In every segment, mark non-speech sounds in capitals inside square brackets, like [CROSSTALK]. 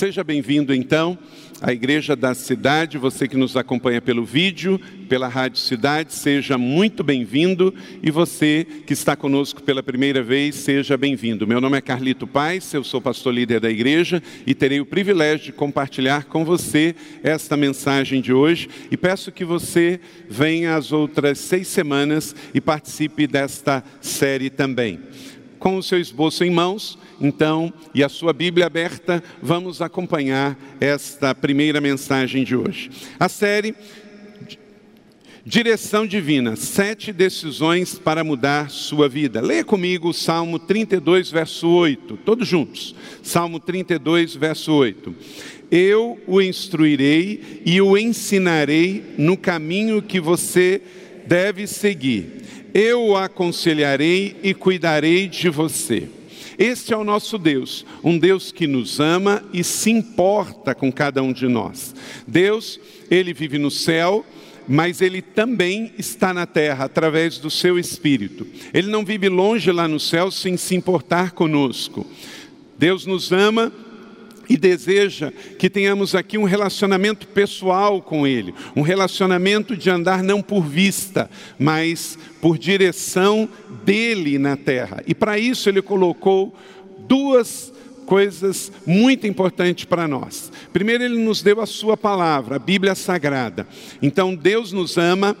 Seja bem-vindo então à Igreja da Cidade, você que nos acompanha pelo vídeo, pela Rádio Cidade, seja muito bem-vindo e você que está conosco pela primeira vez, seja bem-vindo. Meu nome é Carlito Paz, eu sou pastor líder da igreja e terei o privilégio de compartilhar com você esta mensagem de hoje e peço que você venha às outras seis semanas e participe desta série também. Com o seu esboço em mãos, então, e a sua Bíblia aberta, vamos acompanhar esta primeira mensagem de hoje. A série Direção Divina, sete decisões para mudar sua vida. Leia comigo o Salmo 32, verso 8, todos juntos. Salmo 32, verso 8. Eu o instruirei e o ensinarei no caminho que você deve seguir. Eu o aconselharei e cuidarei de você. Este é o nosso Deus, um Deus que nos ama e se importa com cada um de nós. Deus, ele vive no céu, mas ele também está na terra através do seu espírito. Ele não vive longe lá no céu sem se importar conosco. Deus nos ama e deseja que tenhamos aqui um relacionamento pessoal com Ele, um relacionamento de andar não por vista, mas por direção dele na terra. E para isso Ele colocou duas coisas muito importantes para nós. Primeiro, Ele nos deu a Sua palavra, a Bíblia Sagrada. Então, Deus nos ama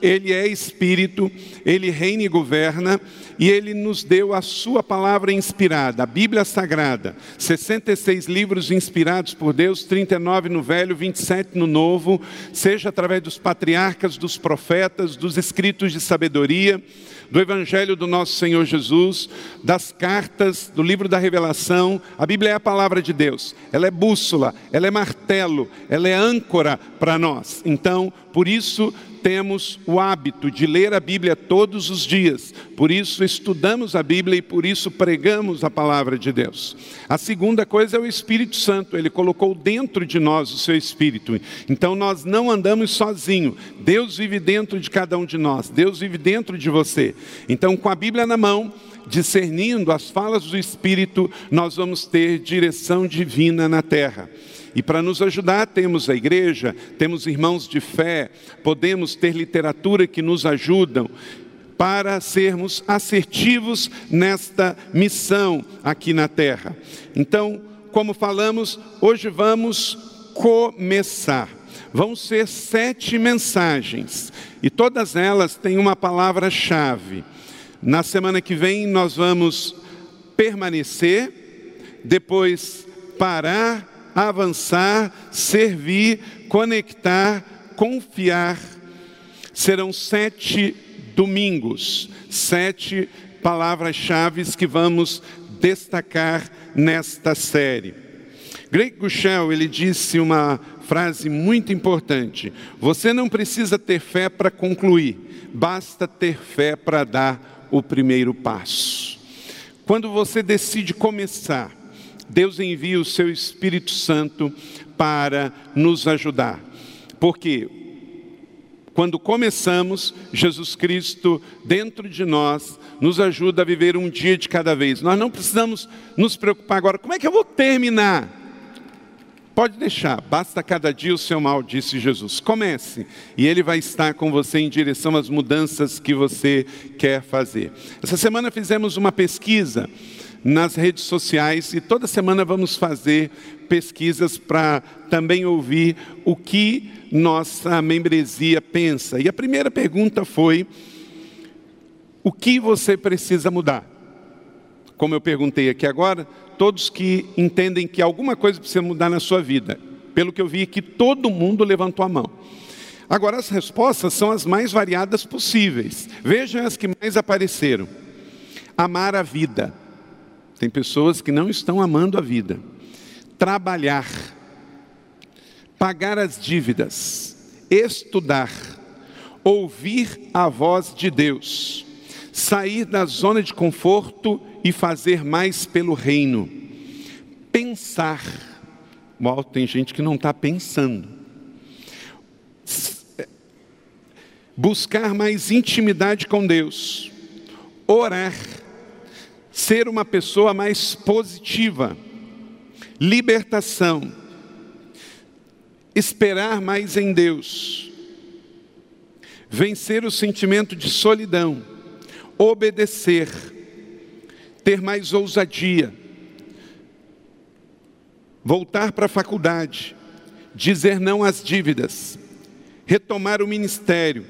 ele é espírito, ele reina e governa, e ele nos deu a sua palavra inspirada, a Bíblia Sagrada. 66 livros inspirados por Deus, 39 no Velho, 27 no Novo, seja através dos patriarcas, dos profetas, dos escritos de sabedoria, do Evangelho do nosso Senhor Jesus, das cartas, do livro da Revelação. A Bíblia é a palavra de Deus, ela é bússola, ela é martelo, ela é âncora para nós. Então, por isso, temos o hábito de ler a Bíblia todos os dias, por isso estudamos a Bíblia e por isso pregamos a palavra de Deus. A segunda coisa é o Espírito Santo, ele colocou dentro de nós o seu Espírito, então nós não andamos sozinhos, Deus vive dentro de cada um de nós, Deus vive dentro de você. Então, com a Bíblia na mão, discernindo as falas do Espírito, nós vamos ter direção divina na terra. E para nos ajudar, temos a igreja, temos irmãos de fé, podemos ter literatura que nos ajudam para sermos assertivos nesta missão aqui na terra. Então, como falamos, hoje vamos começar. Vão ser sete mensagens e todas elas têm uma palavra-chave. Na semana que vem nós vamos permanecer, depois parar avançar, servir, conectar, confiar. Serão sete domingos, sete palavras-chave que vamos destacar nesta série. Greg Gushel, ele disse uma frase muito importante: Você não precisa ter fé para concluir, basta ter fé para dar o primeiro passo. Quando você decide começar, Deus envia o seu Espírito Santo para nos ajudar. Porque quando começamos, Jesus Cristo dentro de nós nos ajuda a viver um dia de cada vez. Nós não precisamos nos preocupar agora, como é que eu vou terminar? Pode deixar, basta cada dia o seu mal, disse Jesus. Comece, e Ele vai estar com você em direção às mudanças que você quer fazer. Essa semana fizemos uma pesquisa nas redes sociais e toda semana vamos fazer pesquisas para também ouvir o que nossa membresia pensa. E a primeira pergunta foi: o que você precisa mudar? Como eu perguntei aqui agora, todos que entendem que alguma coisa precisa mudar na sua vida. Pelo que eu vi aqui, todo mundo levantou a mão. Agora, as respostas são as mais variadas possíveis. Vejam as que mais apareceram: amar a vida. Tem pessoas que não estão amando a vida. Trabalhar, pagar as dívidas, estudar, ouvir a voz de Deus, sair da zona de conforto e fazer mais pelo reino. Pensar. Uau, tem gente que não está pensando. Buscar mais intimidade com Deus. Orar ser uma pessoa mais positiva, libertação, esperar mais em Deus, vencer o sentimento de solidão, obedecer, ter mais ousadia, voltar para a faculdade, dizer não às dívidas, retomar o ministério,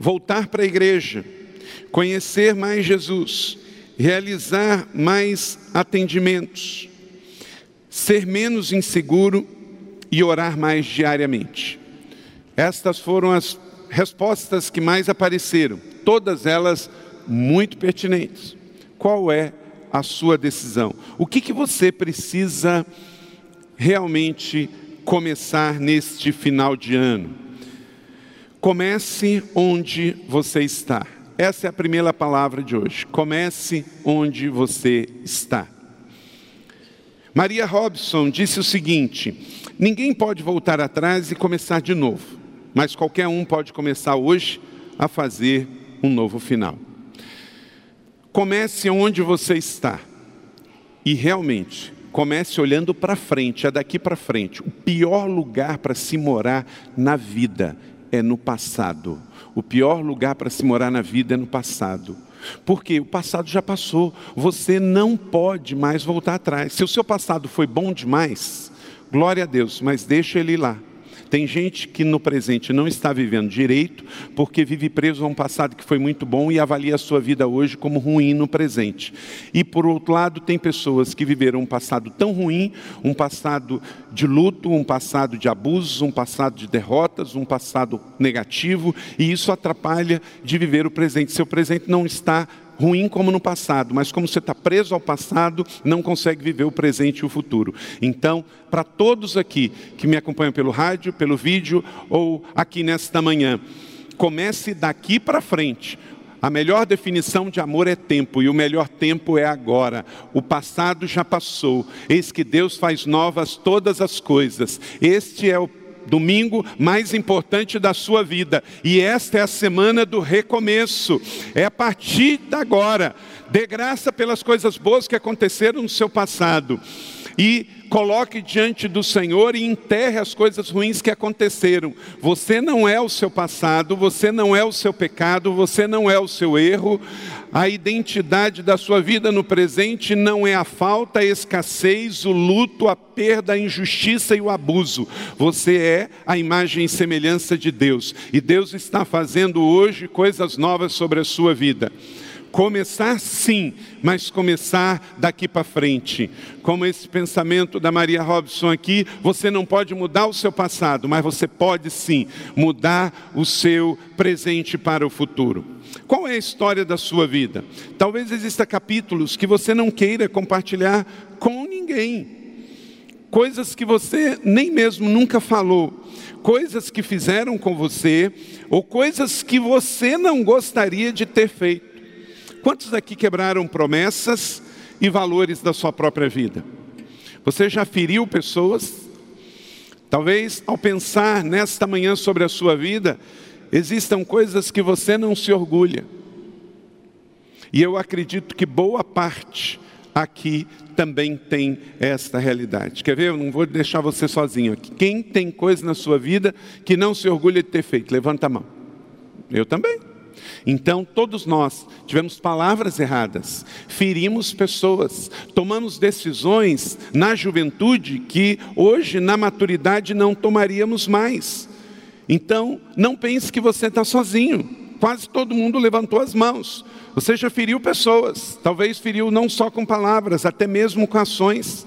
voltar para a igreja, conhecer mais Jesus, realizar mais atendimentos, ser menos inseguro e orar mais diariamente. Estas foram as respostas que mais apareceram, todas elas muito pertinentes. Qual é a sua decisão? O que, que você precisa realmente começar neste final de ano? Comece onde você está. Essa é a primeira palavra de hoje. Comece onde você está. Maria Robson disse o seguinte: ninguém pode voltar atrás e começar de novo, mas qualquer um pode começar hoje a fazer um novo final. Comece onde você está e realmente comece olhando para frente, é daqui para frente. O pior lugar para se morar na vida é no passado. O pior lugar para se morar na vida é no passado. Porque o passado já passou, você não pode mais voltar atrás. Se o seu passado foi bom demais, glória a Deus, mas deixa ele lá. Tem gente que no presente não está vivendo direito porque vive preso a um passado que foi muito bom e avalia a sua vida hoje como ruim no presente. E por outro lado, tem pessoas que viveram um passado tão ruim, um passado de luto, um passado de abusos, um passado de derrotas, um passado negativo, e isso atrapalha de viver o presente. Seu presente não está ruim como no passado, mas como você está preso ao passado, não consegue viver o presente e o futuro. Então, para todos aqui que me acompanham pelo rádio, pelo vídeo ou aqui nesta manhã, comece daqui para frente. A melhor definição de amor é tempo, e o melhor tempo é agora. O passado já passou. Eis que Deus faz novas todas as coisas. Este é o domingo mais importante da sua vida. E esta é a semana do recomeço. É a partir de agora. Dê graça pelas coisas boas que aconteceram no seu passado. E coloque diante do Senhor e enterre as coisas ruins que aconteceram. Você não é o seu passado, você não é o seu pecado, você não é o seu erro. A identidade da sua vida no presente não é a falta, a escassez, o luto, a perda, a injustiça e o abuso. Você é a imagem e semelhança de Deus. E Deus está fazendo hoje coisas novas sobre a sua vida. Começar sim, mas começar daqui para frente. Como esse pensamento da Maria Robson aqui, você não pode mudar o seu passado, mas você pode sim mudar o seu presente para o futuro. Qual é a história da sua vida? Talvez exista capítulos que você não queira compartilhar com ninguém. Coisas que você nem mesmo nunca falou, coisas que fizeram com você, ou coisas que você não gostaria de ter feito. Quantos aqui quebraram promessas e valores da sua própria vida? Você já feriu pessoas? Talvez ao pensar nesta manhã sobre a sua vida, existam coisas que você não se orgulha. E eu acredito que boa parte aqui também tem esta realidade. Quer ver? Eu não vou deixar você sozinho aqui. Quem tem coisa na sua vida que não se orgulha de ter feito? Levanta a mão. Eu também. Então, todos nós tivemos palavras erradas, ferimos pessoas, tomamos decisões na juventude que hoje, na maturidade, não tomaríamos mais. Então, não pense que você está sozinho. Quase todo mundo levantou as mãos. Você já feriu pessoas, talvez feriu não só com palavras, até mesmo com ações.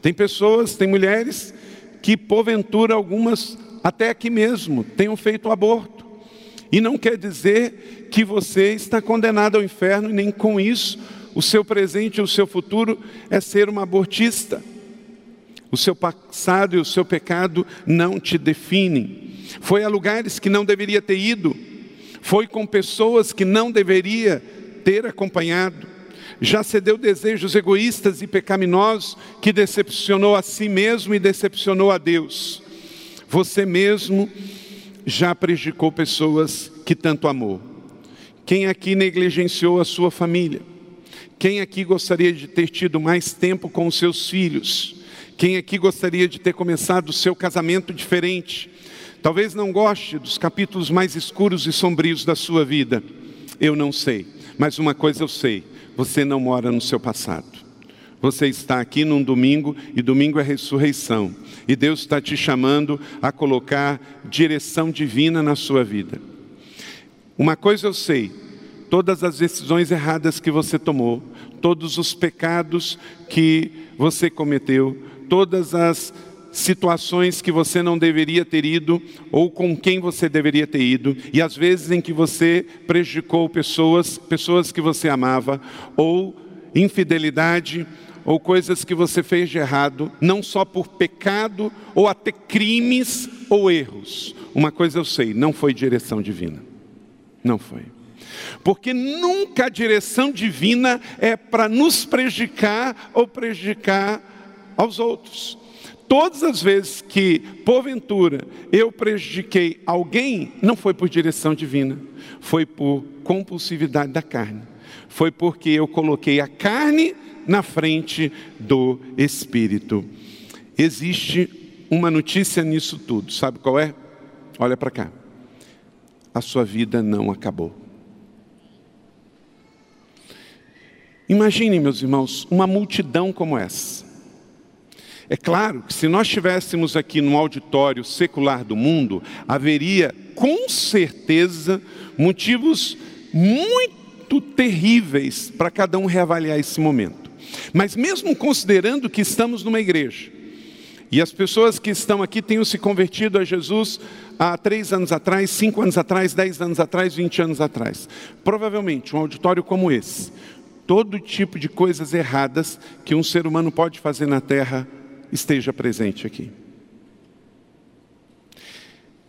Tem pessoas, tem mulheres que, porventura, algumas, até aqui mesmo, tenham feito aborto. E não quer dizer que você está condenado ao inferno, e nem com isso o seu presente e o seu futuro é ser uma abortista. O seu passado e o seu pecado não te definem. Foi a lugares que não deveria ter ido, foi com pessoas que não deveria ter acompanhado. Já cedeu desejos egoístas e pecaminosos que decepcionou a si mesmo e decepcionou a Deus. Você mesmo já prejudicou pessoas que tanto amou? Quem aqui negligenciou a sua família? Quem aqui gostaria de ter tido mais tempo com os seus filhos? Quem aqui gostaria de ter começado o seu casamento diferente? Talvez não goste dos capítulos mais escuros e sombrios da sua vida. Eu não sei, mas uma coisa eu sei: você não mora no seu passado. Você está aqui num domingo e domingo é ressurreição. E Deus está te chamando a colocar direção divina na sua vida. Uma coisa eu sei: todas as decisões erradas que você tomou, todos os pecados que você cometeu, todas as situações que você não deveria ter ido ou com quem você deveria ter ido e as vezes em que você prejudicou pessoas, pessoas que você amava ou infidelidade ou coisas que você fez de errado, não só por pecado ou até crimes ou erros. Uma coisa eu sei, não foi direção divina. Não foi. Porque nunca a direção divina é para nos prejudicar ou prejudicar aos outros. Todas as vezes que, porventura, eu prejudiquei alguém, não foi por direção divina, foi por compulsividade da carne. Foi porque eu coloquei a carne na frente do Espírito. Existe uma notícia nisso tudo, sabe qual é? Olha para cá. A sua vida não acabou. Imagine, meus irmãos, uma multidão como essa. É claro que se nós estivéssemos aqui no auditório secular do mundo, haveria com certeza motivos muito terríveis para cada um reavaliar esse momento. Mas mesmo considerando que estamos numa igreja, e as pessoas que estão aqui tenham se convertido a Jesus há três anos atrás, cinco anos atrás, dez anos atrás, vinte anos atrás. Provavelmente, um auditório como esse, todo tipo de coisas erradas que um ser humano pode fazer na terra esteja presente aqui.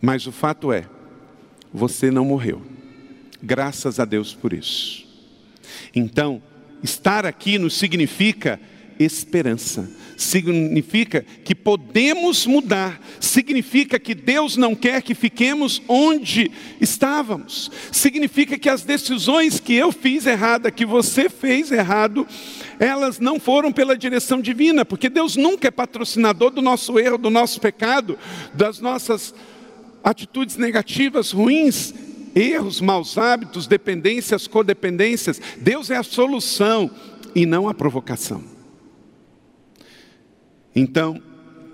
Mas o fato é, você não morreu. Graças a Deus por isso. Então, Estar aqui nos significa esperança, significa que podemos mudar, significa que Deus não quer que fiquemos onde estávamos, significa que as decisões que eu fiz errada, que você fez errado, elas não foram pela direção divina, porque Deus nunca é patrocinador do nosso erro, do nosso pecado, das nossas atitudes negativas, ruins, erros, maus hábitos, dependências, codependências. Deus é a solução e não a provocação. Então,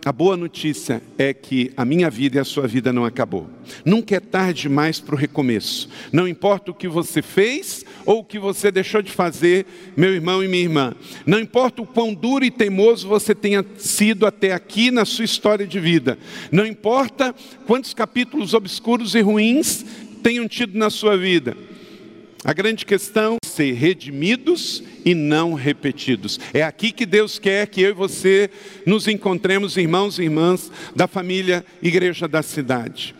a boa notícia é que a minha vida e a sua vida não acabou. Nunca é tarde demais para o recomeço. Não importa o que você fez ou o que você deixou de fazer, meu irmão e minha irmã. Não importa o quão duro e teimoso você tenha sido até aqui na sua história de vida. Não importa quantos capítulos obscuros e ruins tenham tido na sua vida. A grande questão é ser redimidos e não repetidos. É aqui que Deus quer que eu e você nos encontremos, irmãos e irmãs da família Igreja da Cidade.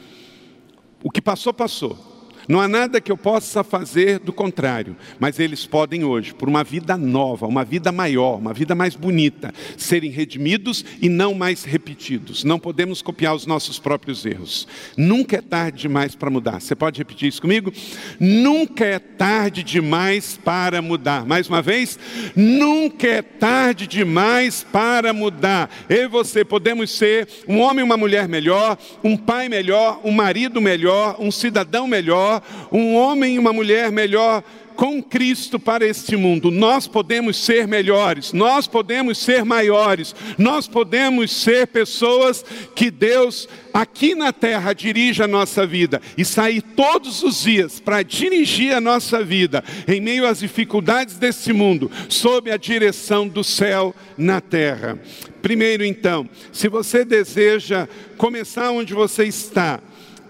O que passou, passou. Não há nada que eu possa fazer do contrário, mas eles podem hoje, por uma vida nova, uma vida maior, uma vida mais bonita, serem redimidos e não mais repetidos. Não podemos copiar os nossos próprios erros. Nunca é tarde demais para mudar. Você pode repetir isso comigo? Nunca é tarde demais para mudar. Mais uma vez, nunca é tarde demais para mudar. Eu e você podemos ser um homem e uma mulher melhor, um pai melhor, um marido melhor, um cidadão melhor um homem e uma mulher melhor com Cristo para este mundo. Nós podemos ser melhores, nós podemos ser maiores, nós podemos ser pessoas que Deus aqui na terra dirige a nossa vida e sair todos os dias para dirigir a nossa vida em meio às dificuldades deste mundo, sob a direção do céu na terra. Primeiro, então, se você deseja começar onde você está,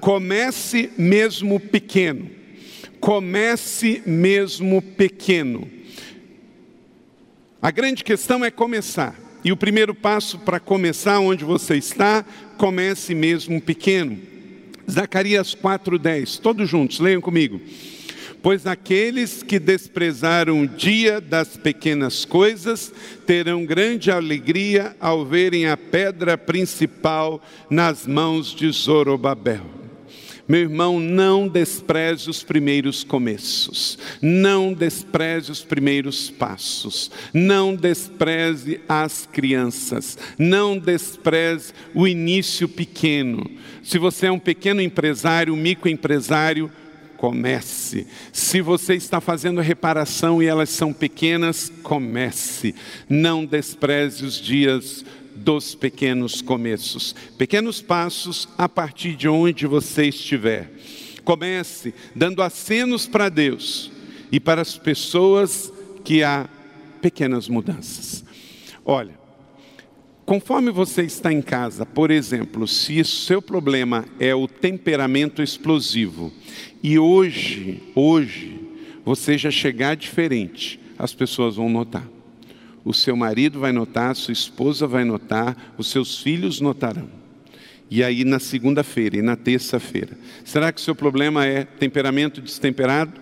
Comece mesmo pequeno. Comece mesmo pequeno. A grande questão é começar. E o primeiro passo para começar onde você está, comece mesmo pequeno. Zacarias 4:10. Todos juntos, leiam comigo. Pois aqueles que desprezaram o dia das pequenas coisas terão grande alegria ao verem a pedra principal nas mãos de Zorobabel. Meu irmão, não despreze os primeiros começos, não despreze os primeiros passos, não despreze as crianças, não despreze o início pequeno. Se você é um pequeno empresário, microempresário, comece. Se você está fazendo reparação e elas são pequenas, comece. Não despreze os dias dos pequenos começos. Pequenos passos a partir de onde você estiver. Comece dando acenos para Deus e para as pessoas que há pequenas mudanças. Olha, conforme você está em casa, por exemplo, se seu problema é o temperamento explosivo e hoje, hoje, você já chegar diferente, as pessoas vão notar o seu marido vai notar, a sua esposa vai notar, os seus filhos notarão. E aí na segunda-feira e na terça-feira. Será que o seu problema é temperamento destemperado?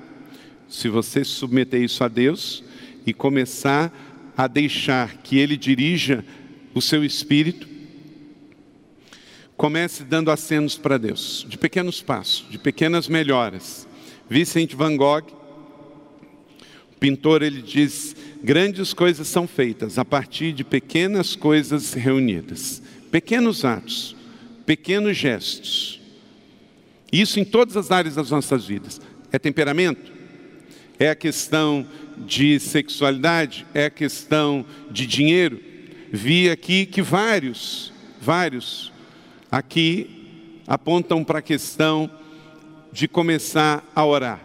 Se você submeter isso a Deus e começar a deixar que Ele dirija o seu espírito, comece dando acenos para Deus, de pequenos passos, de pequenas melhoras. Vicente Van Gogh, o pintor, ele diz Grandes coisas são feitas a partir de pequenas coisas reunidas, pequenos atos, pequenos gestos. Isso em todas as áreas das nossas vidas. É temperamento? É a questão de sexualidade? É a questão de dinheiro? Vi aqui que vários, vários aqui apontam para a questão de começar a orar.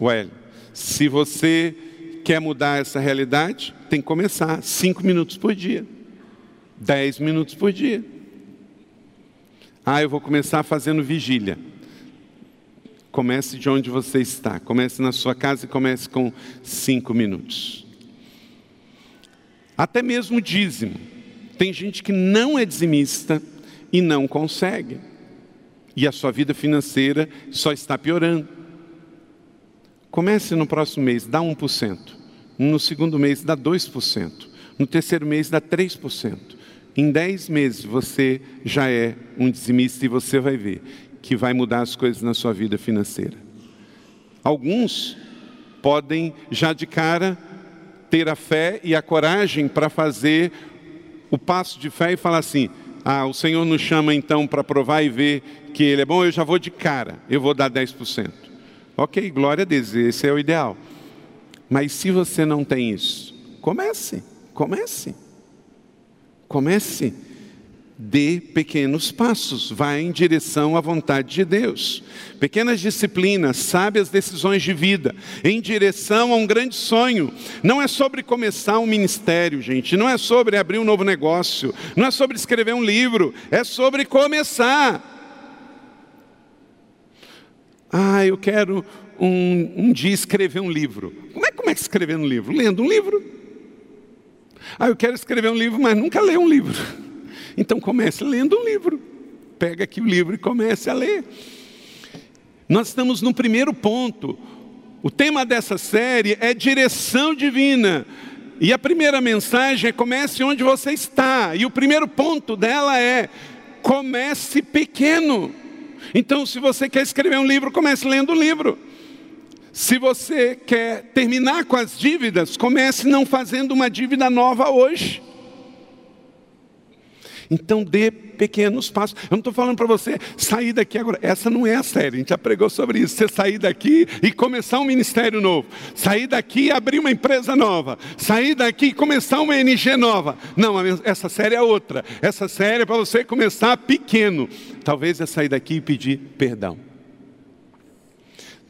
Well, se você Quer mudar essa realidade? Tem que começar cinco minutos por dia, dez minutos por dia. Ah, eu vou começar fazendo vigília. Comece de onde você está. Comece na sua casa e comece com cinco minutos. Até mesmo dízimo. Tem gente que não é dizimista e não consegue. E a sua vida financeira só está piorando. Comece no próximo mês, dá 1%. No segundo mês, dá 2%. No terceiro mês, dá 3%. Em 10 meses, você já é um dizimista e você vai ver que vai mudar as coisas na sua vida financeira. Alguns podem, já de cara, ter a fé e a coragem para fazer o passo de fé e falar assim: ah, o Senhor nos chama então para provar e ver que Ele é bom, eu já vou de cara, eu vou dar 10%. Ok, glória a Deus, esse é o ideal. Mas se você não tem isso, comece, comece. Comece. Dê pequenos passos, vá em direção à vontade de Deus. Pequenas disciplinas, sábias decisões de vida, em direção a um grande sonho. Não é sobre começar um ministério, gente, não é sobre abrir um novo negócio, não é sobre escrever um livro, é sobre começar. Ah, eu quero um, um dia escrever um livro. Como é, como é que escrever um livro? Lendo um livro. Ah, eu quero escrever um livro, mas nunca leio um livro. [LAUGHS] Então comece lendo um livro. Pega aqui o livro e comece a ler. Nós estamos no primeiro ponto. O tema dessa série é direção divina. E a primeira mensagem é comece onde você está. E o primeiro ponto dela é comece pequeno. Então, se você quer escrever um livro, comece lendo o livro. Se você quer terminar com as dívidas, comece não fazendo uma dívida nova hoje. Então dê pequenos passos. Eu não estou falando para você sair daqui agora. Essa não é a série, a gente já pregou sobre isso. Você sair daqui e começar um ministério novo. Sair daqui e abrir uma empresa nova. Sair daqui e começar uma NG nova. Não, essa série é outra. Essa série é para você começar pequeno. Talvez é sair daqui e pedir perdão.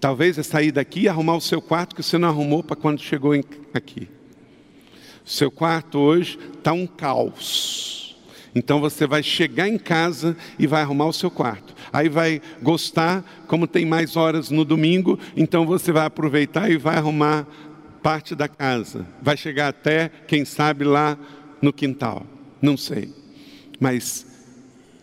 Talvez é sair daqui e arrumar o seu quarto que você não arrumou para quando chegou aqui. Seu quarto hoje está um caos. Então você vai chegar em casa e vai arrumar o seu quarto. Aí vai gostar, como tem mais horas no domingo, então você vai aproveitar e vai arrumar parte da casa. Vai chegar até, quem sabe, lá no quintal. Não sei. Mas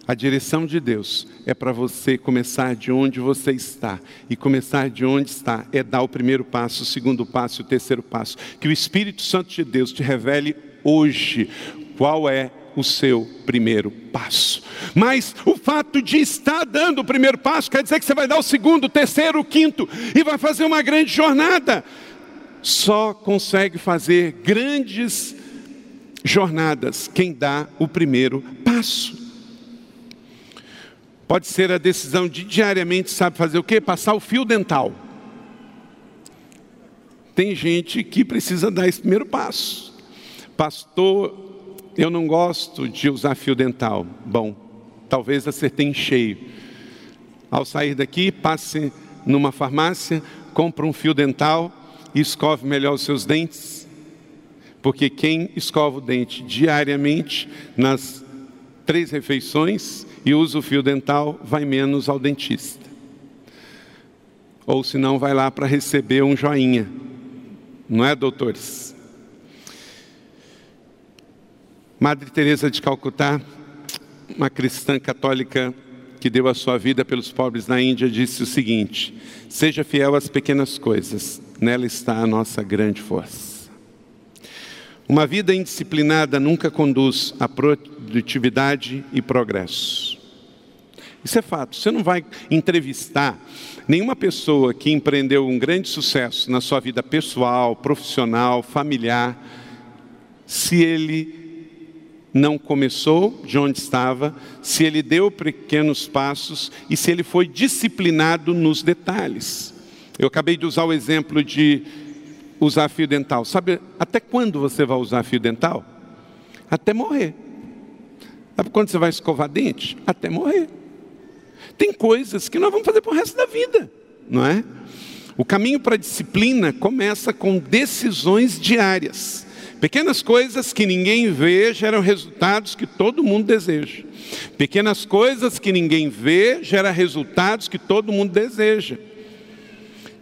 a direção de Deus é para você começar de onde você está. E começar de onde está é dar o primeiro passo, o segundo passo o terceiro passo. Que o Espírito Santo de Deus te revele hoje qual é o seu primeiro passo. Mas o fato de estar dando o primeiro passo quer dizer que você vai dar o segundo, o terceiro, o quinto e vai fazer uma grande jornada. Só consegue fazer grandes jornadas quem dá o primeiro passo. Pode ser a decisão de diariamente, sabe fazer o quê? Passar o fio dental. Tem gente que precisa dar esse primeiro passo. Pastor, eu não gosto de usar fio dental. Bom, talvez acertei em cheio. Ao sair daqui, passe numa farmácia, compre um fio dental e escove melhor os seus dentes. Porque quem escova o dente diariamente, nas três refeições, e usa o fio dental, vai menos ao dentista. Ou se não, vai lá para receber um joinha. Não é, doutores? Madre Teresa de Calcutá, uma cristã católica que deu a sua vida pelos pobres na Índia, disse o seguinte: Seja fiel às pequenas coisas, nela está a nossa grande força. Uma vida indisciplinada nunca conduz a produtividade e progresso. Isso é fato. Você não vai entrevistar nenhuma pessoa que empreendeu um grande sucesso na sua vida pessoal, profissional, familiar, se ele não começou de onde estava, se ele deu pequenos passos e se ele foi disciplinado nos detalhes. Eu acabei de usar o exemplo de usar fio dental. Sabe até quando você vai usar fio dental? Até morrer. Sabe quando você vai escovar dente? Até morrer. Tem coisas que nós vamos fazer para o resto da vida, não é? O caminho para a disciplina começa com decisões diárias. Pequenas coisas que ninguém vê geram resultados que todo mundo deseja. Pequenas coisas que ninguém vê geram resultados que todo mundo deseja.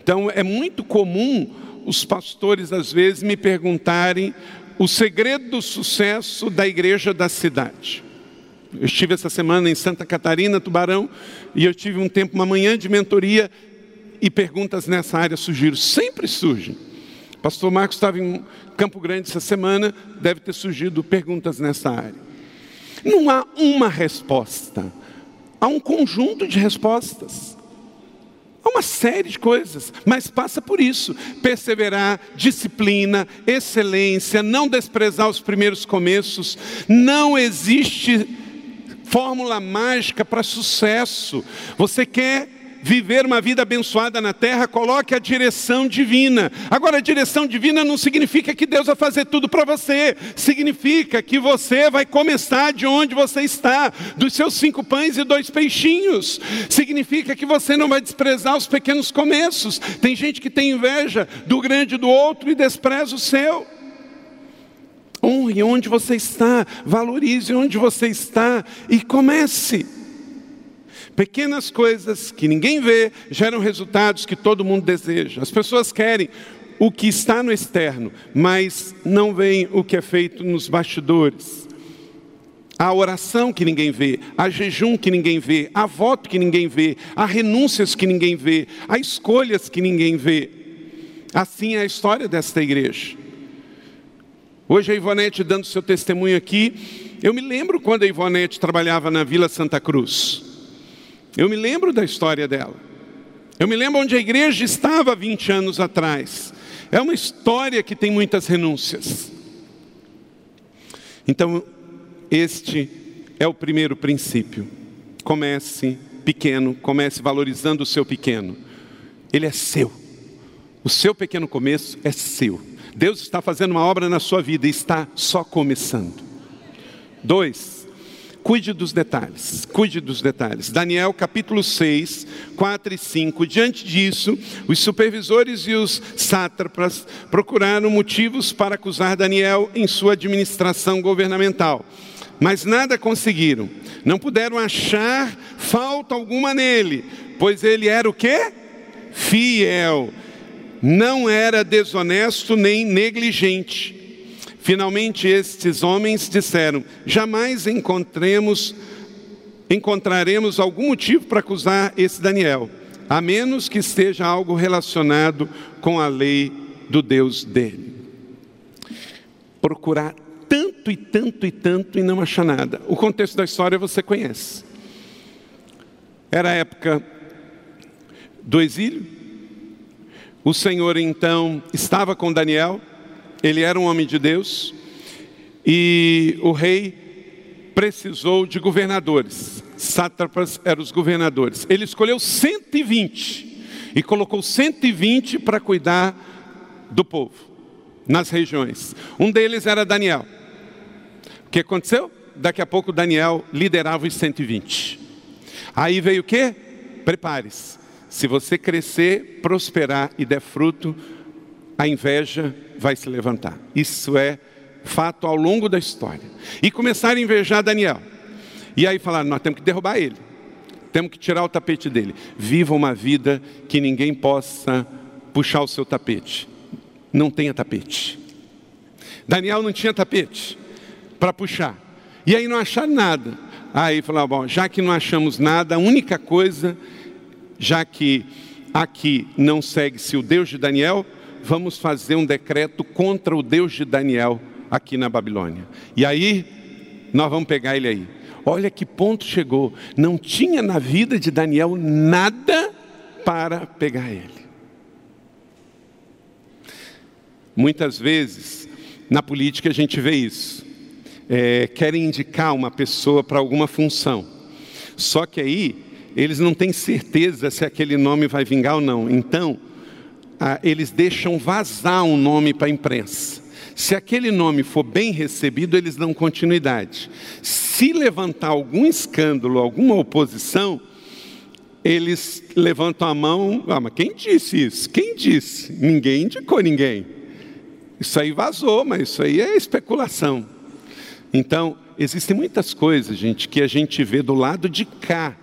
Então é muito comum os pastores às vezes me perguntarem o segredo do sucesso da igreja da cidade. Eu estive essa semana em Santa Catarina, Tubarão, e eu tive um tempo, uma manhã de mentoria, e perguntas nessa área surgiram. Sempre surgem. Pastor Marcos estava em Campo Grande essa semana, deve ter surgido perguntas nessa área. Não há uma resposta, há um conjunto de respostas. Há uma série de coisas, mas passa por isso: perseverar, disciplina, excelência, não desprezar os primeiros começos. Não existe fórmula mágica para sucesso. Você quer viver uma vida abençoada na terra, coloque a direção divina. Agora, a direção divina não significa que Deus vai fazer tudo para você, significa que você vai começar de onde você está, dos seus cinco pães e dois peixinhos. Significa que você não vai desprezar os pequenos começos. Tem gente que tem inveja do grande do outro e despreza o seu. Honre onde você está, valorize onde você está e comece. Pequenas coisas que ninguém vê geram resultados que todo mundo deseja. As pessoas querem o que está no externo, mas não veem o que é feito nos bastidores. Há oração que ninguém vê, há jejum que ninguém vê, há voto que ninguém vê, há renúncias que ninguém vê, há escolhas que ninguém vê. Assim é a história desta igreja. Hoje a Ivonete dando seu testemunho aqui, eu me lembro quando a Ivonete trabalhava na Vila Santa Cruz. Eu me lembro da história dela. Eu me lembro onde a igreja estava 20 anos atrás. É uma história que tem muitas renúncias. Então, este é o primeiro princípio. Comece pequeno, comece valorizando o seu pequeno. Ele é seu. O seu pequeno começo é seu. Deus está fazendo uma obra na sua vida e está só começando. Dois, Cuide dos detalhes, cuide dos detalhes. Daniel capítulo 6, 4 e 5. Diante disso, os supervisores e os sátrapas procuraram motivos para acusar Daniel em sua administração governamental. Mas nada conseguiram. Não puderam achar falta alguma nele, pois ele era o quê? Fiel. Não era desonesto nem negligente Finalmente estes homens disseram: jamais encontremos, encontraremos algum motivo para acusar esse Daniel, a menos que esteja algo relacionado com a lei do Deus dele. Procurar tanto e tanto e tanto e não acha nada. O contexto da história você conhece. Era a época do exílio. O Senhor então estava com Daniel, ele era um homem de Deus, e o rei precisou de governadores. Sátrapas eram os governadores. Ele escolheu 120 e colocou 120 para cuidar do povo nas regiões. Um deles era Daniel. O que aconteceu? Daqui a pouco Daniel liderava os 120. Aí veio o que? Prepare-se. Se você crescer, prosperar e der fruto, a inveja vai se levantar. Isso é fato ao longo da história. E começaram a invejar Daniel. E aí falaram: nós temos que derrubar ele, temos que tirar o tapete dele. Viva uma vida que ninguém possa puxar o seu tapete. Não tenha tapete. Daniel não tinha tapete para puxar. E aí não acharam nada. Aí falaram: bom, já que não achamos nada, a única coisa, já que aqui não segue-se o Deus de Daniel, vamos fazer um decreto contra o Deus de Daniel aqui na Babilônia. E aí, nós vamos pegar ele aí. Olha que ponto chegou. Não tinha na vida de Daniel nada para pegar ele. Muitas vezes, na política, a gente vê isso. É, querem indicar uma pessoa para alguma função. Só que aí, eles não têm certeza se aquele nome vai vingar ou não. Então, ah, eles deixam vazar um nome para a imprensa. Se aquele nome for bem recebido, eles dão continuidade. Se levantar algum escândalo, alguma oposição, eles levantam a mão. Ah, mas quem disse isso? Quem disse? Ninguém indicou ninguém. Isso aí vazou, mas isso aí é especulação. Então, existem muitas coisas, gente, que a gente vê do lado de cá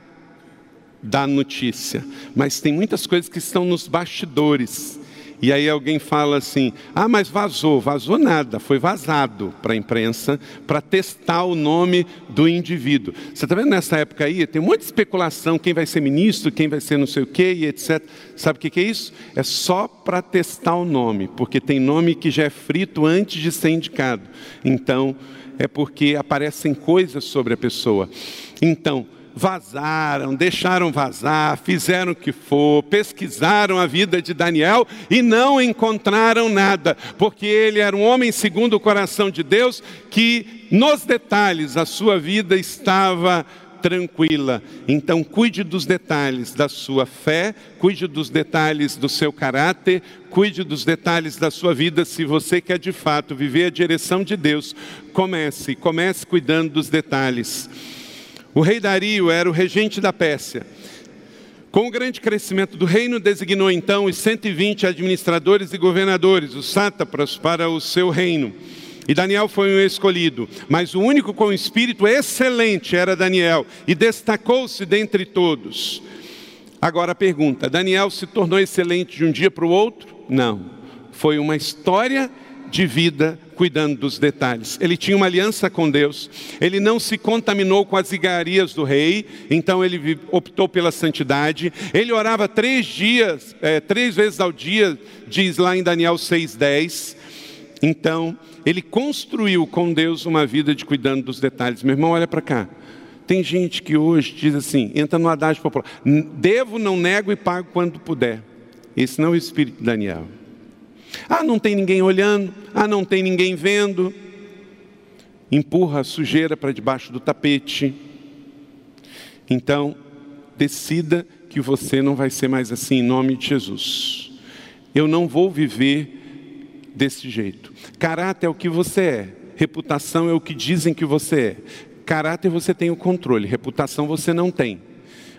da notícia, mas tem muitas coisas que estão nos bastidores e aí alguém fala assim: ah, mas vazou. Vazou nada, foi vazado para a imprensa para testar o nome do indivíduo. Você está vendo nessa época aí? Tem de especulação: quem vai ser ministro, quem vai ser não sei o quê e etc. Sabe o que é isso? É só para testar o nome, porque tem nome que já é frito antes de ser indicado. Então, é porque aparecem coisas sobre a pessoa. Então, vazaram, deixaram vazar, fizeram o que for, pesquisaram a vida de Daniel e não encontraram nada, porque ele era um homem segundo o coração de Deus, que nos detalhes a sua vida estava tranquila. Então, cuide dos detalhes da sua fé, cuide dos detalhes do seu caráter, cuide dos detalhes da sua vida. Se você quer de fato viver a direção de Deus, comece, comece cuidando dos detalhes. O rei Dario era o regente da Pérsia. Com o grande crescimento do reino, designou então os 120 administradores e governadores, os sátrapas, para o seu reino. E Daniel foi um escolhido, mas o único com espírito excelente era Daniel, e destacou-se dentre todos. Agora a pergunta: Daniel se tornou excelente de um dia para o outro? Não. Foi uma história de vida cuidando dos detalhes. Ele tinha uma aliança com Deus, ele não se contaminou com as igarias do rei, então ele optou pela santidade. Ele orava três dias, é, três vezes ao dia, diz lá em Daniel 6,10. Então, ele construiu com Deus uma vida de cuidando dos detalhes. Meu irmão, olha para cá. Tem gente que hoje diz assim, entra no adágio popular, devo, não nego e pago quando puder. Esse não é o espírito de Daniel. Ah, não tem ninguém olhando. Ah, não tem ninguém vendo. Empurra a sujeira para debaixo do tapete. Então, decida que você não vai ser mais assim em nome de Jesus. Eu não vou viver desse jeito. Caráter é o que você é. Reputação é o que dizem que você é. Caráter você tem o controle, reputação você não tem.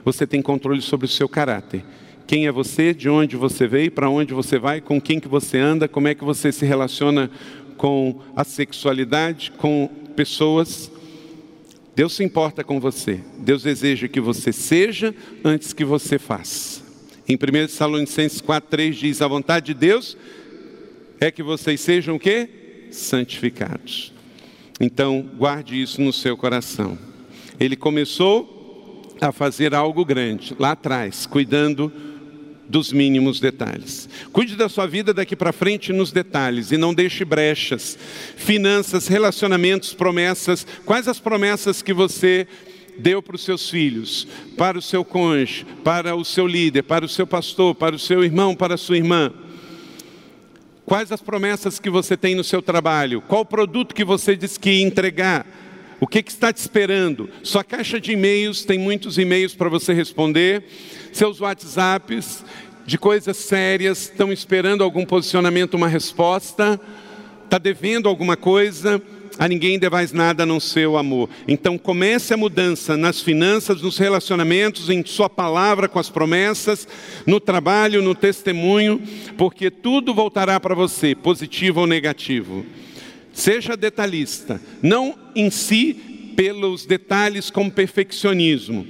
Você tem controle sobre o seu caráter. Quem é você, de onde você veio, para onde você vai, com quem que você anda, como é que você se relaciona com a sexualidade, com pessoas. Deus se importa com você. Deus deseja que você seja antes que você faça. Em 1 Tessalonicenses 4,3 diz: a vontade de Deus é que vocês sejam o quê? Santificados. Então, guarde isso no seu coração. Ele começou a fazer algo grande lá atrás, cuidando dos mínimos detalhes. Cuide da sua vida daqui para frente nos detalhes e não deixe brechas. Finanças, relacionamentos, promessas. Quais as promessas que você deu para os seus filhos, para o seu cônjuge, para o seu líder, para o seu pastor, para o seu irmão, para a sua irmã? Quais as promessas que você tem no seu trabalho? Qual produto que você diz que entregar? O que, que está te esperando? Sua caixa de e-mails tem muitos e-mails para você responder. Seus WhatsApps de coisas sérias estão esperando algum posicionamento, uma resposta. Está devendo alguma coisa? A ninguém devais nada a não ser o amor. Então comece a mudança nas finanças, nos relacionamentos, em sua palavra com as promessas, no trabalho, no testemunho, porque tudo voltará para você, positivo ou negativo. Seja detalhista, não em si pelos detalhes com perfeccionismo,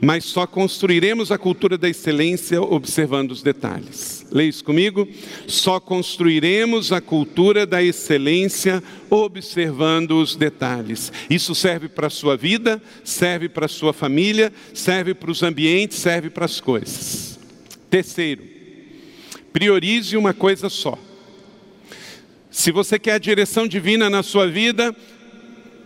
mas só construiremos a cultura da excelência observando os detalhes. Leia isso comigo? Só construiremos a cultura da excelência observando os detalhes. Isso serve para a sua vida, serve para a sua família, serve para os ambientes, serve para as coisas. Terceiro, priorize uma coisa só. Se você quer a direção divina na sua vida,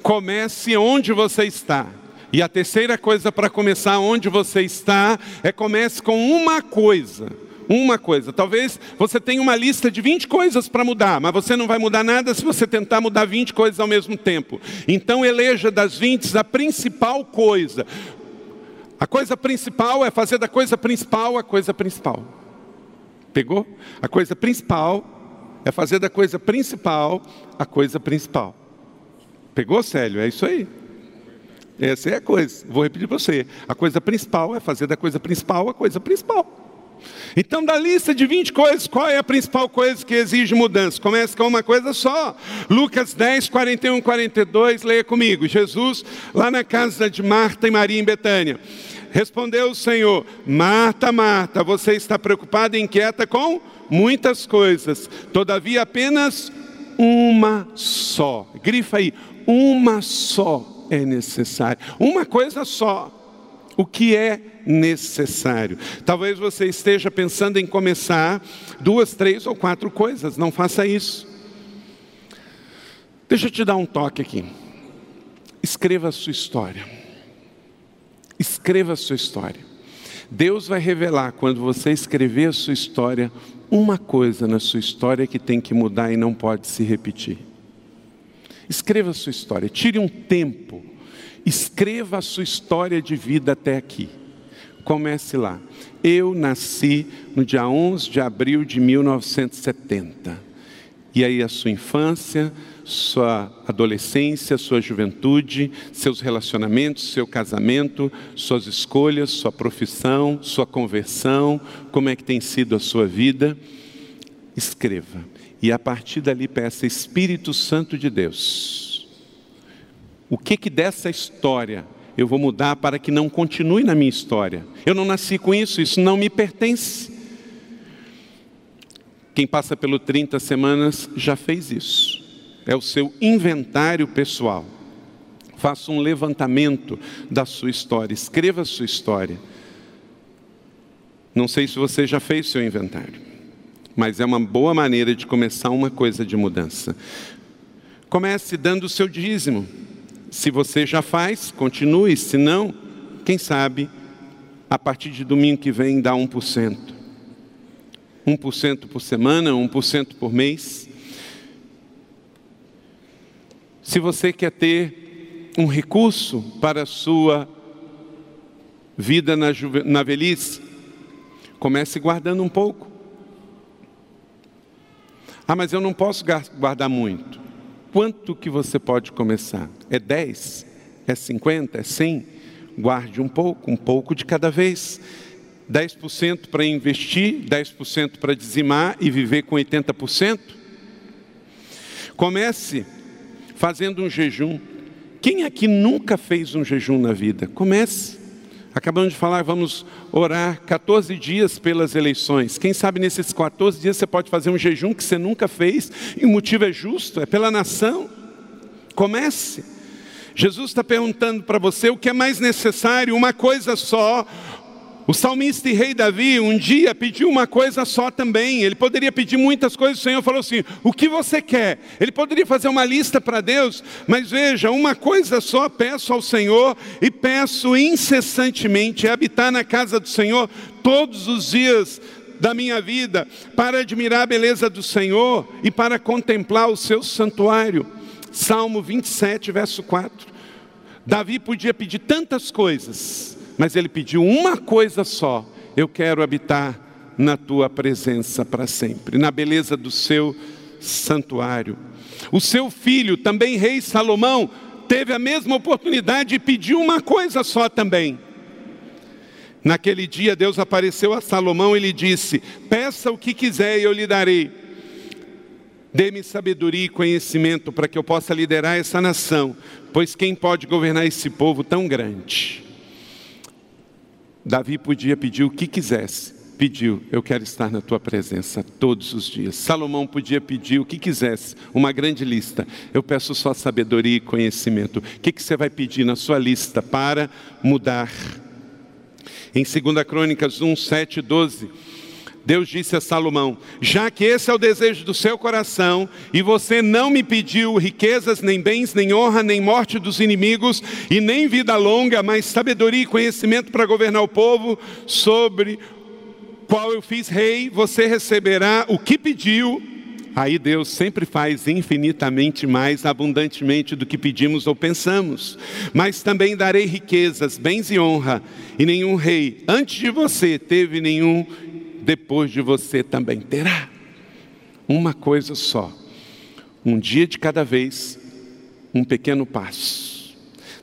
comece onde você está. E a terceira coisa para começar onde você está é comece com uma coisa. Uma coisa. Talvez você tenha uma lista de 20 coisas para mudar, mas você não vai mudar nada se você tentar mudar 20 coisas ao mesmo tempo. Então eleja das 20 a principal coisa. A coisa principal é fazer da coisa principal a coisa principal. Pegou? A coisa principal é fazer da coisa principal a coisa principal. Pegou, Célio? É isso aí. Essa é a coisa. Vou repetir para você. A coisa principal é fazer da coisa principal a coisa principal. Então, da lista de 20 coisas, qual é a principal coisa que exige mudança? Começa com uma coisa só. Lucas 10, 41, 42, leia comigo. Jesus, lá na casa de Marta e Maria em Betânia. Respondeu o Senhor: Marta, Marta, você está preocupada e inquieta com muitas coisas, todavia apenas uma só. Grifa aí, uma só é necessário. Uma coisa só. O que é necessário? Talvez você esteja pensando em começar duas, três ou quatro coisas. Não faça isso. Deixa eu te dar um toque aqui. Escreva a sua história. Escreva a sua história. Deus vai revelar quando você escrever a sua história uma coisa na sua história que tem que mudar e não pode se repetir. Escreva a sua história, tire um tempo, escreva a sua história de vida até aqui. Comece lá. Eu nasci no dia 11 de abril de 1970. E aí a sua infância, sua adolescência, sua juventude, seus relacionamentos, seu casamento, suas escolhas, sua profissão, sua conversão, como é que tem sido a sua vida. Escreva. E a partir dali peça Espírito Santo de Deus. O que que dessa história eu vou mudar para que não continue na minha história? Eu não nasci com isso, isso não me pertence. Quem passa pelo 30 semanas já fez isso é o seu inventário pessoal. Faça um levantamento da sua história, escreva a sua história. Não sei se você já fez seu inventário, mas é uma boa maneira de começar uma coisa de mudança. Comece dando o seu dízimo. Se você já faz, continue, se não, quem sabe, a partir de domingo que vem dá 1%. 1% por semana, 1% por mês. Se você quer ter um recurso para a sua vida na, na velhice, comece guardando um pouco. Ah, mas eu não posso guardar muito. Quanto que você pode começar? É 10? É 50? É 100? Guarde um pouco, um pouco de cada vez. 10% para investir, 10% para dizimar e viver com 80%. Comece fazendo um jejum. Quem aqui nunca fez um jejum na vida? Comece. Acabamos de falar, vamos orar 14 dias pelas eleições. Quem sabe nesses 14 dias você pode fazer um jejum que você nunca fez, e o motivo é justo, é pela nação. Comece. Jesus está perguntando para você o que é mais necessário, uma coisa só, O salmista e rei Davi um dia pediu uma coisa só também. Ele poderia pedir muitas coisas. O Senhor falou assim: O que você quer? Ele poderia fazer uma lista para Deus, mas veja, uma coisa só peço ao Senhor e peço incessantemente é habitar na casa do Senhor todos os dias da minha vida, para admirar a beleza do Senhor e para contemplar o seu santuário. Salmo 27, verso 4. Davi podia pedir tantas coisas, mas ele pediu uma coisa só: eu quero habitar na tua presença para sempre, na beleza do seu santuário. O seu filho, também rei Salomão, teve a mesma oportunidade e pediu uma coisa só também. Naquele dia Deus apareceu a Salomão e lhe disse: Peça o que quiser e eu lhe darei. Dê-me sabedoria e conhecimento para que eu possa liderar essa nação, pois quem pode governar esse povo tão grande? Davi podia pedir o que quisesse, pediu: Eu quero estar na tua presença todos os dias. Salomão podia pedir o que quisesse, uma grande lista. Eu peço só sabedoria e conhecimento. O que, que você vai pedir na sua lista para mudar? Em 2 Crônicas 1, 7, 12. Deus disse a Salomão: Já que esse é o desejo do seu coração, e você não me pediu riquezas, nem bens, nem honra, nem morte dos inimigos, e nem vida longa, mas sabedoria e conhecimento para governar o povo, sobre qual eu fiz rei, você receberá o que pediu. Aí Deus sempre faz infinitamente mais abundantemente do que pedimos ou pensamos. Mas também darei riquezas, bens e honra, e nenhum rei antes de você teve nenhum depois de você também terá. Uma coisa só, um dia de cada vez, um pequeno passo.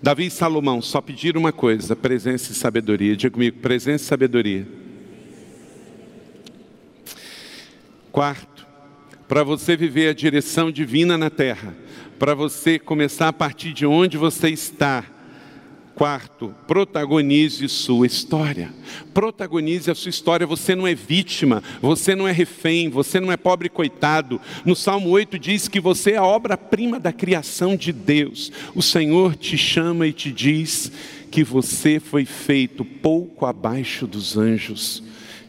Davi e Salomão só pediram uma coisa: presença e sabedoria. Diga comigo, presença e sabedoria. Quarto, para você viver a direção divina na terra, para você começar a partir de onde você está, Quarto, protagonize sua história. Protagonize a sua história. Você não é vítima, você não é refém, você não é pobre coitado. No Salmo 8 diz que você é a obra-prima da criação de Deus. O Senhor te chama e te diz que você foi feito pouco abaixo dos anjos.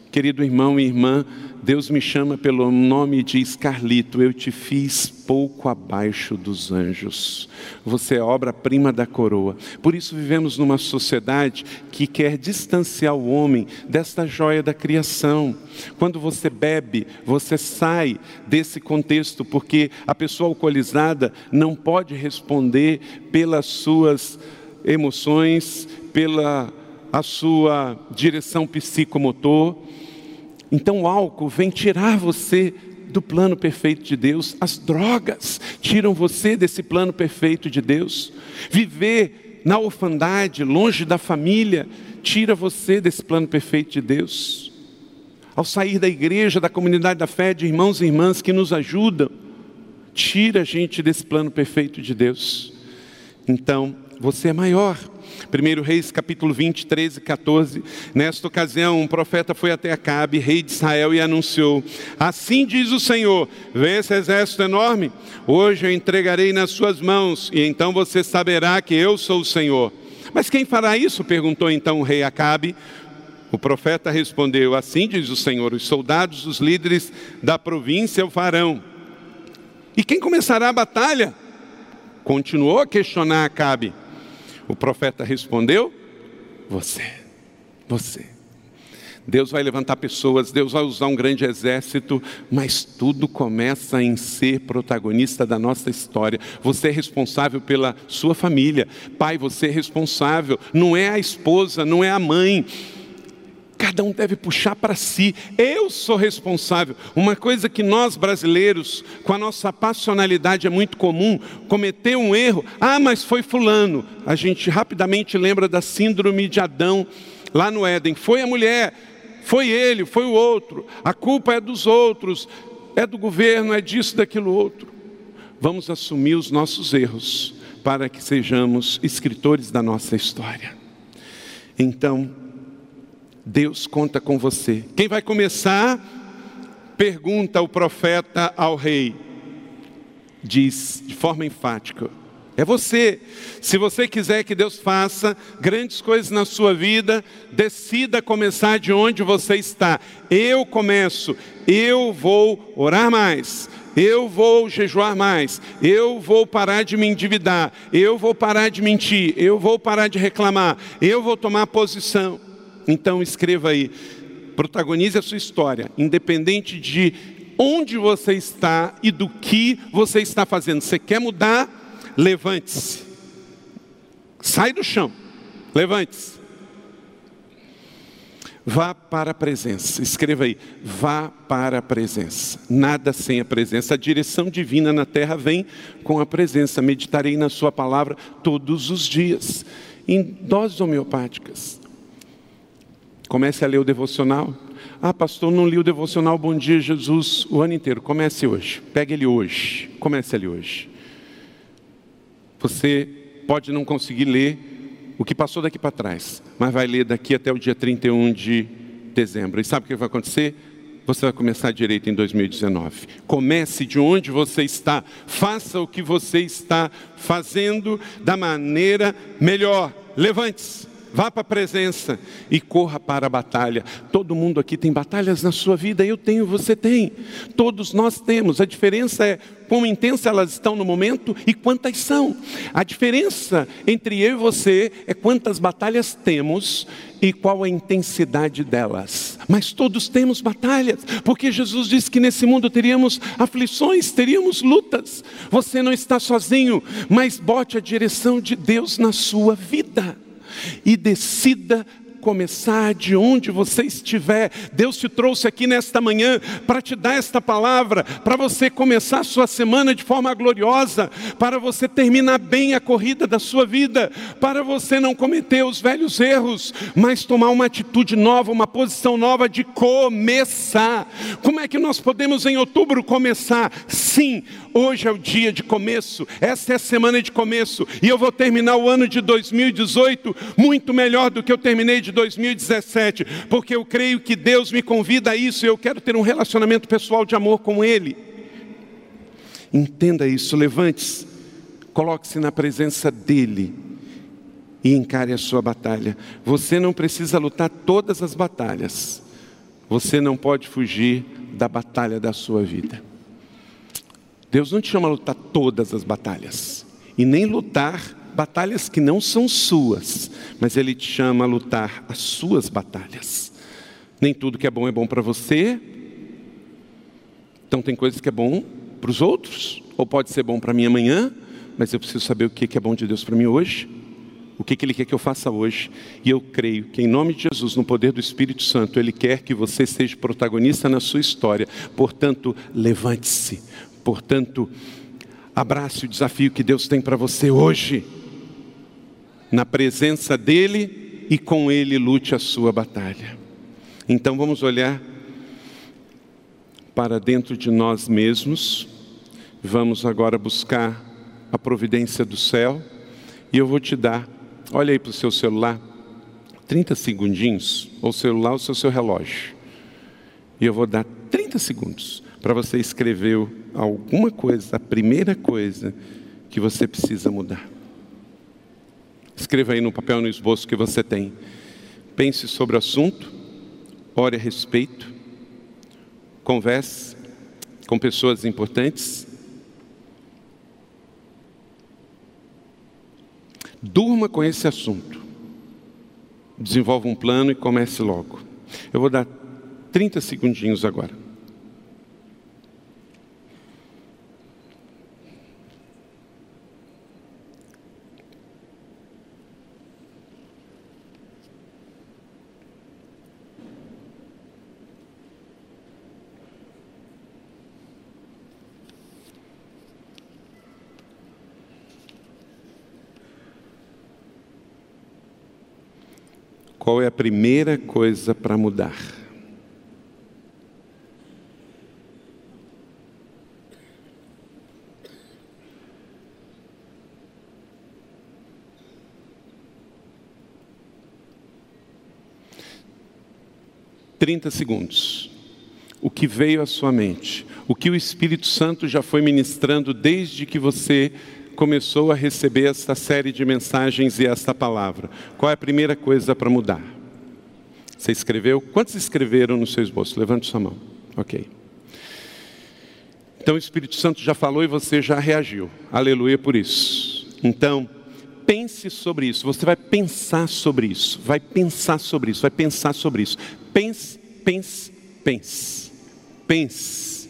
Querido irmão e irmã, Deus me chama pelo nome de Carlito, eu te fiz pouco abaixo dos anjos. Você é obra-prima da coroa. Por isso vivemos numa sociedade que quer distanciar o homem desta joia da criação. Quando você bebe, você sai desse contexto, porque a pessoa alcoolizada não pode responder pelas suas emoções, pela a sua direção psicomotor então o álcool vem tirar você do plano perfeito de Deus, as drogas tiram você desse plano perfeito de Deus. Viver na orfandade, longe da família, tira você desse plano perfeito de Deus. Ao sair da igreja, da comunidade da fé, de irmãos e irmãs que nos ajudam, tira a gente desse plano perfeito de Deus. Então, você é maior. 1 Reis capítulo 20, 13 e 14. Nesta ocasião, um profeta foi até Acabe, rei de Israel, e anunciou: Assim diz o Senhor: Vê esse exército enorme? Hoje eu entregarei nas suas mãos, e então você saberá que eu sou o Senhor. Mas quem fará isso? perguntou então o rei Acabe. O profeta respondeu: Assim diz o Senhor: Os soldados, os líderes da província o farão. E quem começará a batalha? Continuou a questionar Acabe. O profeta respondeu: Você, você. Deus vai levantar pessoas, Deus vai usar um grande exército, mas tudo começa em ser protagonista da nossa história. Você é responsável pela sua família. Pai, você é responsável. Não é a esposa, não é a mãe Cada um deve puxar para si. Eu sou responsável. Uma coisa que nós brasileiros, com a nossa passionalidade é muito comum, cometer um erro. Ah, mas foi fulano. A gente rapidamente lembra da síndrome de Adão lá no Éden. Foi a mulher, foi ele, foi o outro. A culpa é dos outros, é do governo, é disso, daquilo outro. Vamos assumir os nossos erros para que sejamos escritores da nossa história. Então, Deus conta com você. Quem vai começar? Pergunta o profeta ao rei. Diz de forma enfática: É você. Se você quiser que Deus faça grandes coisas na sua vida, decida começar de onde você está. Eu começo, eu vou orar mais, eu vou jejuar mais, eu vou parar de me endividar, eu vou parar de mentir, eu vou parar de reclamar, eu vou tomar posição. Então escreva aí, protagonize a sua história, independente de onde você está e do que você está fazendo. Você quer mudar? levante-se. Sai do chão, levante-se. Vá para a presença. Escreva aí, vá para a presença. Nada sem a presença. A direção divina na terra vem com a presença. Meditarei na sua palavra todos os dias. Em doses homeopáticas. Comece a ler o devocional. Ah, pastor, não li o devocional Bom Dia Jesus o ano inteiro. Comece hoje. Pegue ele hoje. Comece ele hoje. Você pode não conseguir ler o que passou daqui para trás, mas vai ler daqui até o dia 31 de dezembro. E sabe o que vai acontecer? Você vai começar direito em 2019. Comece de onde você está, faça o que você está fazendo da maneira melhor. Levante-se. Vá para a presença e corra para a batalha. Todo mundo aqui tem batalhas na sua vida, eu tenho, você tem. Todos nós temos. A diferença é quão intensa elas estão no momento e quantas são. A diferença entre eu e você é quantas batalhas temos e qual a intensidade delas. Mas todos temos batalhas, porque Jesus disse que nesse mundo teríamos aflições, teríamos lutas. Você não está sozinho, mas bote a direção de Deus na sua vida e decida começar de onde você estiver. Deus te trouxe aqui nesta manhã para te dar esta palavra, para você começar a sua semana de forma gloriosa, para você terminar bem a corrida da sua vida, para você não cometer os velhos erros, mas tomar uma atitude nova, uma posição nova de começar. Como é que nós podemos em outubro começar? Sim, hoje é o dia de começo, esta é a semana de começo, e eu vou terminar o ano de 2018 muito melhor do que eu terminei de 2017, porque eu creio que Deus me convida a isso e eu quero ter um relacionamento pessoal de amor com Ele. Entenda isso, levante-se, coloque-se na presença dEle e encare a sua batalha. Você não precisa lutar todas as batalhas, você não pode fugir da batalha da sua vida. Deus não te chama a lutar todas as batalhas, e nem lutar batalhas que não são suas, mas Ele te chama a lutar as suas batalhas. Nem tudo que é bom é bom para você, então tem coisas que é bom para os outros, ou pode ser bom para mim amanhã, mas eu preciso saber o que é bom de Deus para mim hoje, o que Ele quer que eu faça hoje. E eu creio que, em nome de Jesus, no poder do Espírito Santo, Ele quer que você seja protagonista na sua história. Portanto, levante-se. Portanto, abrace o desafio que Deus tem para você hoje na presença dEle e com Ele lute a sua batalha. Então vamos olhar para dentro de nós mesmos, vamos agora buscar a providência do céu, e eu vou te dar, olha aí para o seu celular, 30 segundinhos, ou celular ou seu, seu relógio, e eu vou dar 30 segundos para você escrever alguma coisa, a primeira coisa que você precisa mudar. Escreva aí no papel, no esboço que você tem. Pense sobre o assunto, ore a respeito, converse com pessoas importantes. Durma com esse assunto. Desenvolva um plano e comece logo. Eu vou dar 30 segundinhos agora. Qual é a primeira coisa para mudar? Trinta segundos. O que veio à sua mente, o que o Espírito Santo já foi ministrando desde que você começou a receber esta série de mensagens e esta palavra, qual é a primeira coisa para mudar? Você escreveu? Quantos escreveram no seu esboço? Levante sua mão. Ok. Então o Espírito Santo já falou e você já reagiu. Aleluia por isso. Então, pense sobre isso. Você vai pensar sobre isso. Vai pensar sobre isso. Vai pensar sobre isso. Pense, pense, pense. Pense.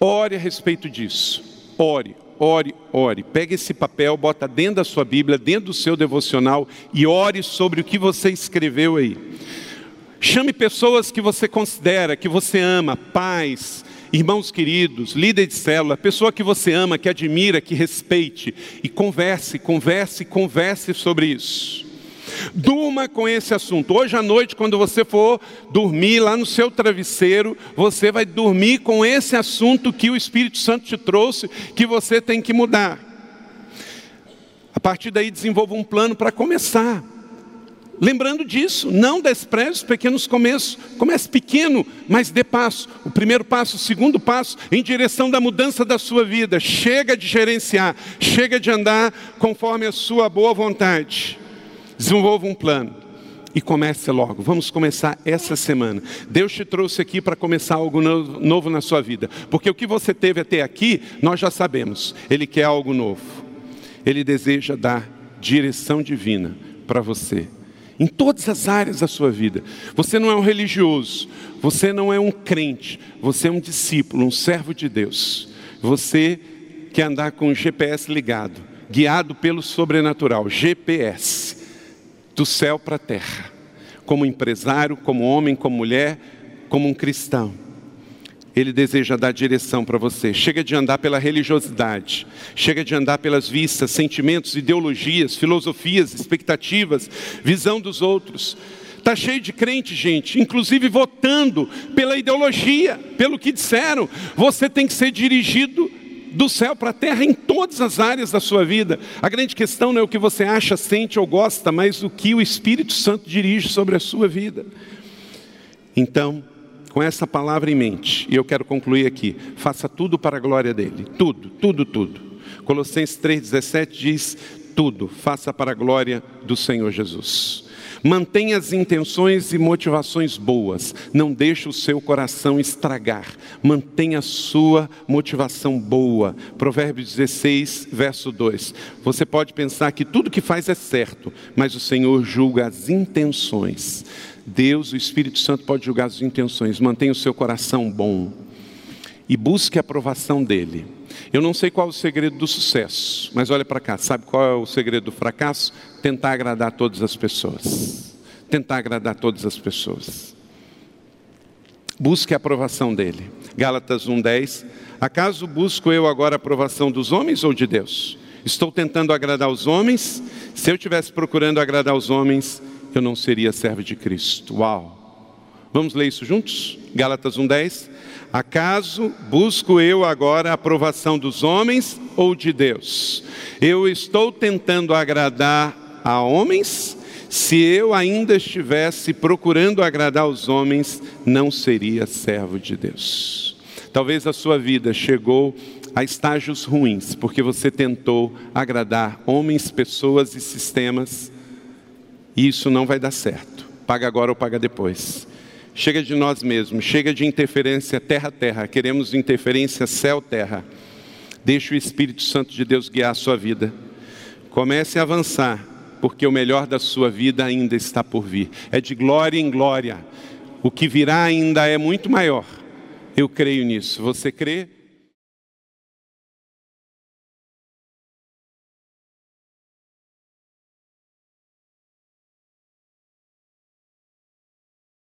Ore a respeito disso. Ore, ore, ore. Pegue esse papel, bota dentro da sua Bíblia, dentro do seu devocional e ore sobre o que você escreveu aí. Chame pessoas que você considera, que você ama, pais, irmãos queridos, líder de célula, pessoa que você ama, que admira, que respeite, e converse, converse, converse sobre isso. Durma com esse assunto. Hoje à noite, quando você for dormir lá no seu travesseiro, você vai dormir com esse assunto que o Espírito Santo te trouxe, que você tem que mudar. A partir daí, desenvolva um plano para começar. Lembrando disso, não despreze os pequenos começos. Comece pequeno, mas dê passo. O primeiro passo, o segundo passo, em direção da mudança da sua vida. Chega de gerenciar, chega de andar conforme a sua boa vontade. Desenvolva um plano e comece logo. Vamos começar essa semana. Deus te trouxe aqui para começar algo novo, na sua vida, porque o que você teve até aqui, nós já sabemos. Ele quer algo novo. Ele deseja dar direção divina para você em todas as áreas da sua vida. Você não é um religioso, você não é um crente, você é um discípulo, um servo de Deus. Você quer andar com o GPS ligado, guiado pelo sobrenatural, GPS, do céu para a terra, como empresário, como homem, como mulher, como um cristão. Ele deseja dar direção para você. Chega de andar pela religiosidade, chega de andar pelas vistas, sentimentos, ideologias, filosofias, expectativas, visão dos outros. Está cheio de crente, gente, inclusive votando pela ideologia, pelo que disseram. Você tem que ser dirigido do céu para a terra em todas as áreas da sua vida. A grande questão não é o que você acha, sente ou gosta, mas o que o Espírito Santo dirige sobre a sua vida. Então, com essa palavra em mente, e eu quero concluir aqui: faça tudo para a glória dele. Tudo, tudo, tudo. Colossenses 3,17 diz: tudo, faça para a glória do Senhor Jesus. Mantenha as intenções e motivações boas. Não deixe o seu coração estragar. Mantenha a sua motivação boa. Provérbios 16, verso 2. Você pode pensar que tudo que faz é certo, mas o Senhor julga as intenções. Deus, o Espírito Santo, pode julgar as intenções. Mantenha o seu coração bom e busque a aprovação dele. Eu não sei qual é o segredo do sucesso, mas olha para cá, sabe qual é o segredo do fracasso? Tentar agradar todas as pessoas. Tentar agradar todas as pessoas. Busque a aprovação dele. Gálatas 1:10. Acaso busco eu agora a aprovação dos homens ou de Deus? Estou tentando agradar os homens? Se eu estivesse procurando agradar os homens, eu não seria servo de Cristo. Uau! Vamos ler isso juntos? Gálatas 1,10. Acaso busco eu agora a aprovação dos homens ou de Deus? Eu estou tentando agradar a homens? Se eu ainda estivesse procurando agradar os homens, não seria servo de Deus. Talvez a sua vida chegou a estágios ruins, porque você tentou agradar homens, pessoas e sistemas e isso não vai dar certo. Paga agora ou paga depois. Chega de nós mesmos, chega de interferência terra-terra, queremos interferência céu-terra. Deixe o Espírito Santo de Deus guiar a sua vida. Comece a avançar, porque o melhor da sua vida ainda está por vir. É de glória em glória. O que virá ainda é muito maior. Eu creio nisso. Você crê?